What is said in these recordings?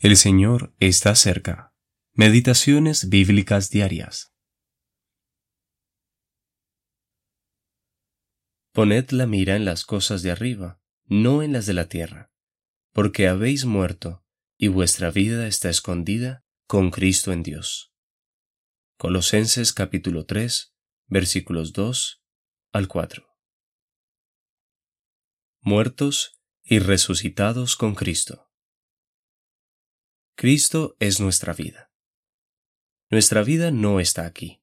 El Señor está cerca. Meditaciones bíblicas diarias. Poned la mira en las cosas de arriba, no en las de la tierra, porque habéis muerto, y vuestra vida está escondida con Cristo en Dios. Colosenses capítulo 3, versículos 2 al 4. Muertos y resucitados con Cristo. Cristo es nuestra vida. Nuestra vida no está aquí.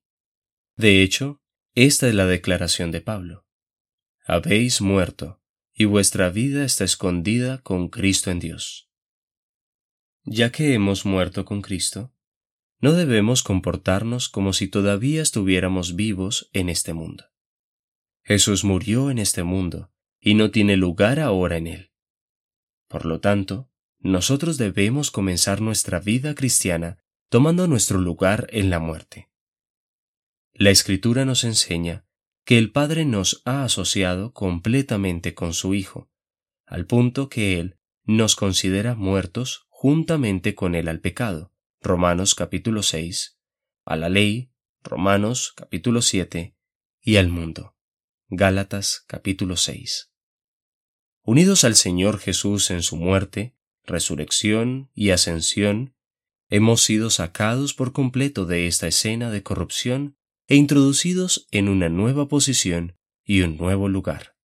De hecho, esta es la declaración de Pablo. Habéis muerto, y vuestra vida está escondida con Cristo en Dios. Ya que hemos muerto con Cristo, no debemos comportarnos como si todavía estuviéramos vivos en este mundo. Jesús murió en este mundo y no tiene lugar ahora en él. Por lo tanto, nosotros debemos comenzar nuestra vida cristiana tomando nuestro lugar en la muerte. La Escritura nos enseña que el Padre nos ha asociado completamente con su Hijo, al punto que Él nos considera muertos juntamente con Él al pecado, Romanos capítulo 6, a la ley, Romanos capítulo 7, y al mundo, Gálatas capítulo 6. Unidos al Señor Jesús en su muerte, resurrección y ascensión, hemos sido sacados por completo de esta escena de corrupción e introducidos en una nueva posición y un nuevo lugar.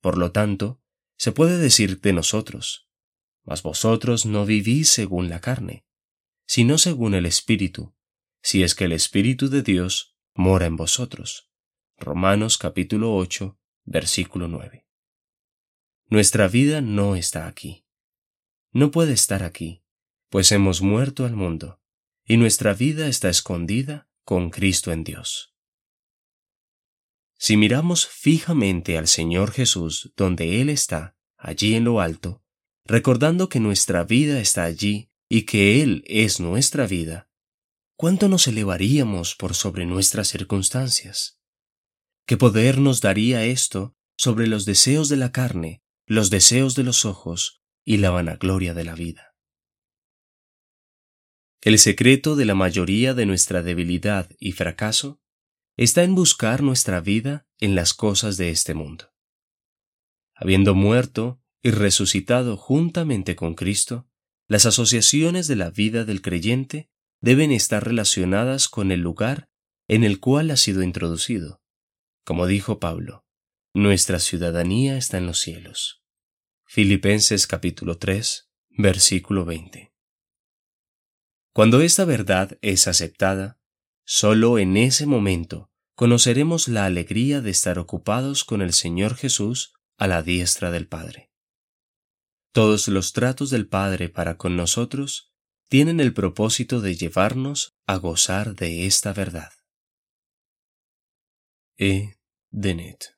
Por lo tanto, se puede decir de nosotros, mas vosotros no vivís según la carne, sino según el Espíritu, si es que el Espíritu de Dios mora en vosotros. Romanos capítulo 8, versículo 9. Nuestra vida no está aquí no puede estar aquí, pues hemos muerto al mundo, y nuestra vida está escondida con Cristo en Dios. Si miramos fijamente al Señor Jesús donde Él está, allí en lo alto, recordando que nuestra vida está allí y que Él es nuestra vida, ¿cuánto nos elevaríamos por sobre nuestras circunstancias? ¿Qué poder nos daría esto sobre los deseos de la carne, los deseos de los ojos y la vanagloria de la vida. El secreto de la mayoría de nuestra debilidad y fracaso está en buscar nuestra vida en las cosas de este mundo. Habiendo muerto y resucitado juntamente con Cristo, las asociaciones de la vida del creyente deben estar relacionadas con el lugar en el cual ha sido introducido. Como dijo Pablo, nuestra ciudadanía está en los cielos. Filipenses capítulo 3, versículo 20. Cuando esta verdad es aceptada, solo en ese momento conoceremos la alegría de estar ocupados con el Señor Jesús a la diestra del Padre. Todos los tratos del Padre para con nosotros tienen el propósito de llevarnos a gozar de esta verdad. E. Denet